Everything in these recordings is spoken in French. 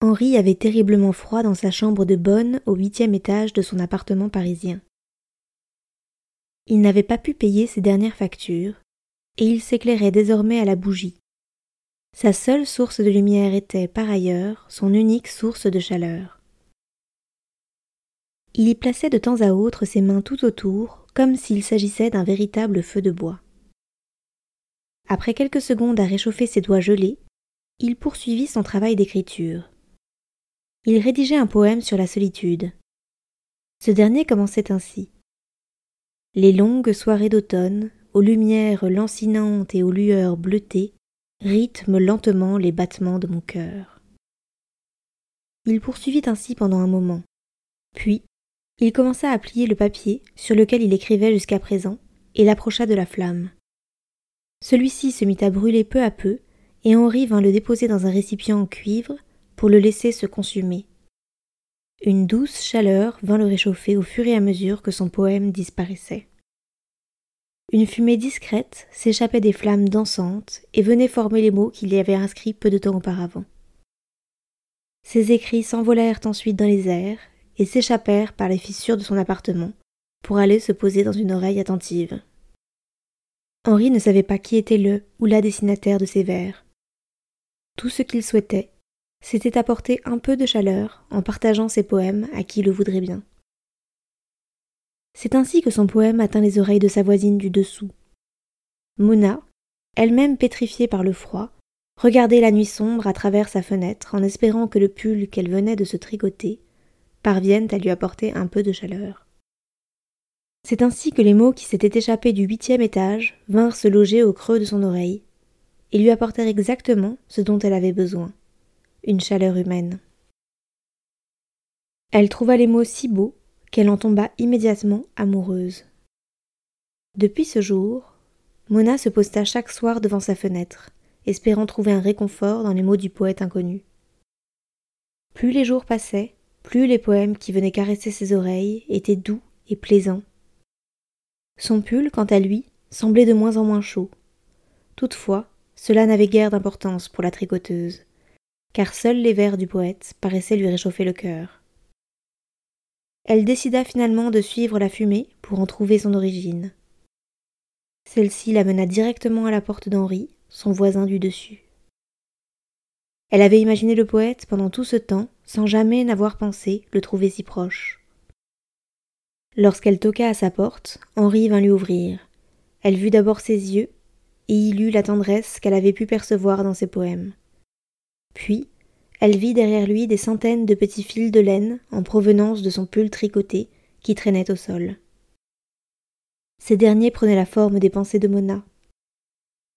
Henri avait terriblement froid dans sa chambre de bonne au huitième étage de son appartement parisien. Il n'avait pas pu payer ses dernières factures, et il s'éclairait désormais à la bougie. Sa seule source de lumière était, par ailleurs, son unique source de chaleur. Il y plaçait de temps à autre ses mains tout autour, comme s'il s'agissait d'un véritable feu de bois. Après quelques secondes à réchauffer ses doigts gelés, il poursuivit son travail d'écriture il rédigeait un poème sur la solitude. Ce dernier commençait ainsi. Les longues soirées d'automne, aux lumières lancinantes et aux lueurs bleutées, rythment lentement les battements de mon cœur. Il poursuivit ainsi pendant un moment. Puis, il commença à plier le papier sur lequel il écrivait jusqu'à présent et l'approcha de la flamme. Celui-ci se mit à brûler peu à peu, et Henri vint le déposer dans un récipient en cuivre pour le laisser se consumer. Une douce chaleur vint le réchauffer au fur et à mesure que son poème disparaissait. Une fumée discrète s'échappait des flammes dansantes et venait former les mots qu'il y avait inscrits peu de temps auparavant. Ces écrits s'envolèrent ensuite dans les airs et s'échappèrent par les fissures de son appartement pour aller se poser dans une oreille attentive. Henri ne savait pas qui était le ou la destinataire de ces vers. Tout ce qu'il souhaitait, c'était apporter un peu de chaleur en partageant ses poèmes à qui le voudrait bien. C'est ainsi que son poème atteint les oreilles de sa voisine du dessous. Mona, elle-même pétrifiée par le froid, regardait la nuit sombre à travers sa fenêtre en espérant que le pull qu'elle venait de se tricoter parvienne à lui apporter un peu de chaleur. C'est ainsi que les mots qui s'étaient échappés du huitième étage vinrent se loger au creux de son oreille et lui apportèrent exactement ce dont elle avait besoin une chaleur humaine. Elle trouva les mots si beaux qu'elle en tomba immédiatement amoureuse. Depuis ce jour, Mona se posta chaque soir devant sa fenêtre, espérant trouver un réconfort dans les mots du poète inconnu. Plus les jours passaient, plus les poèmes qui venaient caresser ses oreilles étaient doux et plaisants. Son pull, quant à lui, semblait de moins en moins chaud. Toutefois, cela n'avait guère d'importance pour la tricoteuse car seuls les vers du poète paraissaient lui réchauffer le cœur. Elle décida finalement de suivre la fumée pour en trouver son origine. Celle-ci la mena directement à la porte d'Henri, son voisin du dessus. Elle avait imaginé le poète pendant tout ce temps sans jamais n'avoir pensé le trouver si proche. Lorsqu'elle toqua à sa porte, Henri vint lui ouvrir. Elle vit d'abord ses yeux, et y lut la tendresse qu'elle avait pu percevoir dans ses poèmes. Puis, elle vit derrière lui des centaines de petits fils de laine en provenance de son pull tricoté qui traînait au sol. Ces derniers prenaient la forme des pensées de Mona.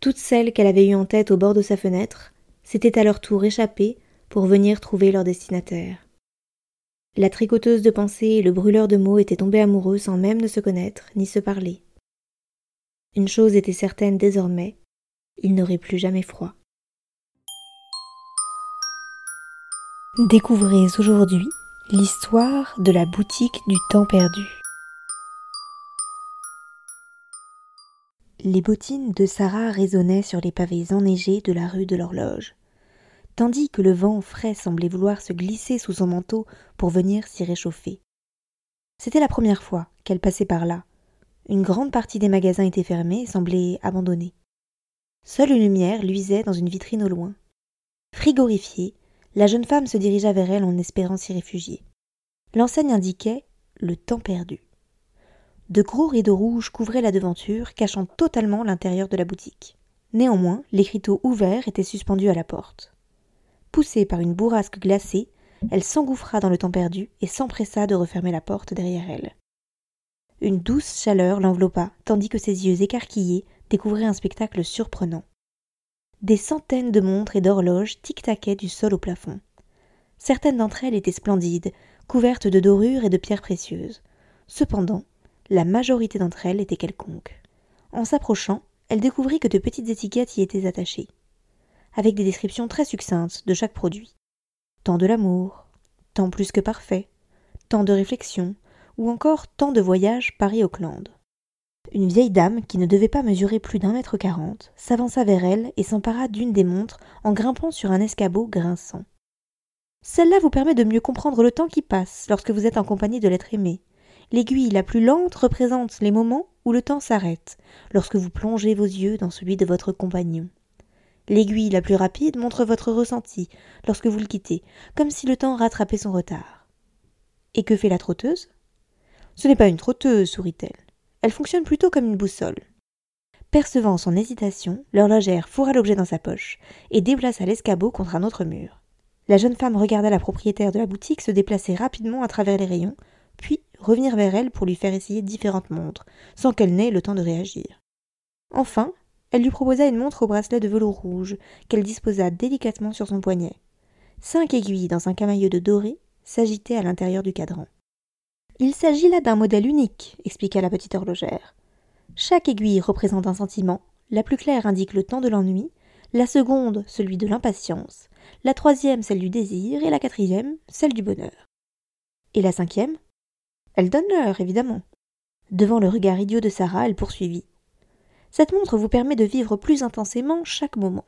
Toutes celles qu'elle avait eues en tête au bord de sa fenêtre s'étaient à leur tour échappées pour venir trouver leur destinataire. La tricoteuse de pensées et le brûleur de mots étaient tombés amoureux sans même ne se connaître ni se parler. Une chose était certaine désormais, ils n'auraient plus jamais froid. Découvrez aujourd'hui l'histoire de la boutique du temps perdu. Les bottines de Sarah résonnaient sur les pavés enneigés de la rue de l'Horloge, tandis que le vent frais semblait vouloir se glisser sous son manteau pour venir s'y réchauffer. C'était la première fois qu'elle passait par là. Une grande partie des magasins étaient fermés et semblaient abandonnés. Seule une lumière luisait dans une vitrine au loin. Frigorifiée, la jeune femme se dirigea vers elle en espérant s'y réfugier. L'enseigne indiquait le temps perdu. De gros rideaux rouges couvraient la devanture, cachant totalement l'intérieur de la boutique. Néanmoins, l'écriteau ouvert était suspendu à la porte. Poussée par une bourrasque glacée, elle s'engouffra dans le temps perdu et s'empressa de refermer la porte derrière elle. Une douce chaleur l'enveloppa, tandis que ses yeux écarquillés découvraient un spectacle surprenant. Des centaines de montres et d'horloges tic-taquaient du sol au plafond. Certaines d'entre elles étaient splendides, couvertes de dorures et de pierres précieuses. Cependant, la majorité d'entre elles étaient quelconques. En s'approchant, elle découvrit que de petites étiquettes y étaient attachées, avec des descriptions très succinctes de chaque produit. Tant de l'amour, tant plus que parfait, tant de réflexion, ou encore tant de voyages Paris-Auckland. Une vieille dame, qui ne devait pas mesurer plus d'un mètre quarante, s'avança vers elle et s'empara d'une des montres en grimpant sur un escabeau grinçant. Celle-là vous permet de mieux comprendre le temps qui passe lorsque vous êtes en compagnie de l'être aimé. L'aiguille la plus lente représente les moments où le temps s'arrête, lorsque vous plongez vos yeux dans celui de votre compagnon. L'aiguille la plus rapide montre votre ressenti lorsque vous le quittez, comme si le temps rattrapait son retard. Et que fait la trotteuse? Ce n'est pas une trotteuse, sourit-elle. Elle fonctionne plutôt comme une boussole. Percevant son hésitation, l'horlogère fourra l'objet dans sa poche et déplaça l'escabeau contre un autre mur. La jeune femme regarda la propriétaire de la boutique se déplacer rapidement à travers les rayons, puis revenir vers elle pour lui faire essayer différentes montres, sans qu'elle n'ait le temps de réagir. Enfin, elle lui proposa une montre au bracelet de velours rouge, qu'elle disposa délicatement sur son poignet. Cinq aiguilles dans un camailleux de doré s'agitaient à l'intérieur du cadran. Il s'agit là d'un modèle unique, expliqua la petite horlogère. Chaque aiguille représente un sentiment, la plus claire indique le temps de l'ennui, la seconde celui de l'impatience, la troisième celle du désir, et la quatrième celle du bonheur. Et la cinquième? Elle donne l'heure, évidemment. Devant le regard idiot de Sarah, elle poursuivit. Cette montre vous permet de vivre plus intensément chaque moment.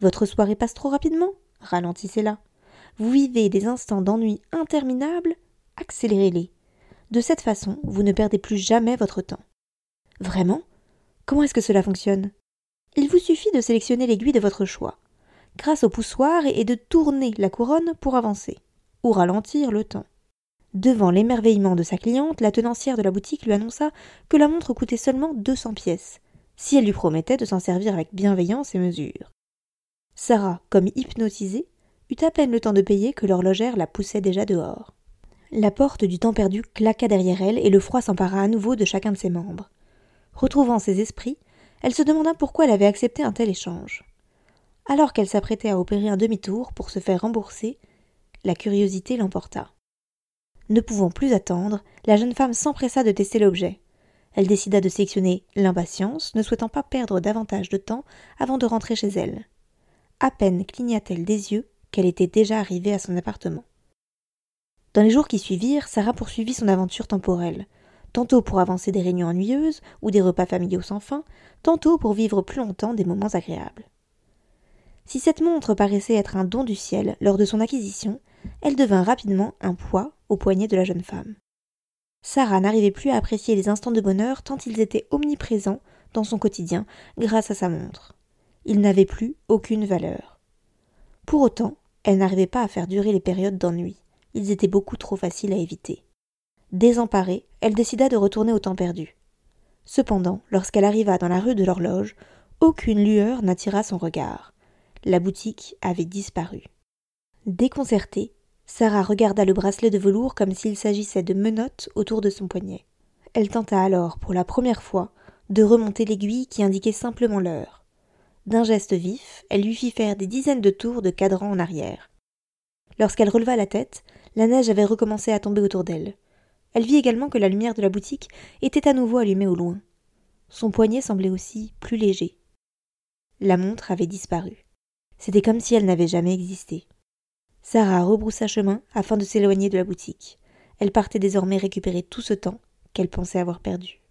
Votre soirée passe trop rapidement? Ralentissez-la. Vous vivez des instants d'ennui interminables Accélérez-les. De cette façon, vous ne perdez plus jamais votre temps. Vraiment? Comment est-ce que cela fonctionne? Il vous suffit de sélectionner l'aiguille de votre choix, grâce au poussoir et de tourner la couronne pour avancer, ou ralentir le temps. Devant l'émerveillement de sa cliente, la tenancière de la boutique lui annonça que la montre coûtait seulement deux cents pièces, si elle lui promettait de s'en servir avec bienveillance et mesure. Sarah, comme hypnotisée, eut à peine le temps de payer que l'horlogère la poussait déjà dehors. La porte du temps perdu claqua derrière elle et le froid s'empara à nouveau de chacun de ses membres. Retrouvant ses esprits, elle se demanda pourquoi elle avait accepté un tel échange. Alors qu'elle s'apprêtait à opérer un demi-tour pour se faire rembourser, la curiosité l'emporta. Ne pouvant plus attendre, la jeune femme s'empressa de tester l'objet. Elle décida de sélectionner l'impatience, ne souhaitant pas perdre davantage de temps avant de rentrer chez elle. À peine cligna-t-elle des yeux qu'elle était déjà arrivée à son appartement. Dans les jours qui suivirent, Sarah poursuivit son aventure temporelle, tantôt pour avancer des réunions ennuyeuses ou des repas familiaux sans fin, tantôt pour vivre plus longtemps des moments agréables. Si cette montre paraissait être un don du ciel lors de son acquisition, elle devint rapidement un poids au poignet de la jeune femme. Sarah n'arrivait plus à apprécier les instants de bonheur tant ils étaient omniprésents dans son quotidien grâce à sa montre. Ils n'avaient plus aucune valeur. Pour autant, elle n'arrivait pas à faire durer les périodes d'ennui ils étaient beaucoup trop faciles à éviter. Désemparée, elle décida de retourner au temps perdu. Cependant, lorsqu'elle arriva dans la rue de l'horloge, aucune lueur n'attira son regard. La boutique avait disparu. Déconcertée, Sarah regarda le bracelet de velours comme s'il s'agissait de menottes autour de son poignet. Elle tenta alors, pour la première fois, de remonter l'aiguille qui indiquait simplement l'heure. D'un geste vif, elle lui fit faire des dizaines de tours de cadran en arrière. Lorsqu'elle releva la tête, la neige avait recommencé à tomber autour d'elle. Elle vit également que la lumière de la boutique était à nouveau allumée au loin. Son poignet semblait aussi plus léger. La montre avait disparu. C'était comme si elle n'avait jamais existé. Sarah rebroussa chemin afin de s'éloigner de la boutique. Elle partait désormais récupérer tout ce temps qu'elle pensait avoir perdu.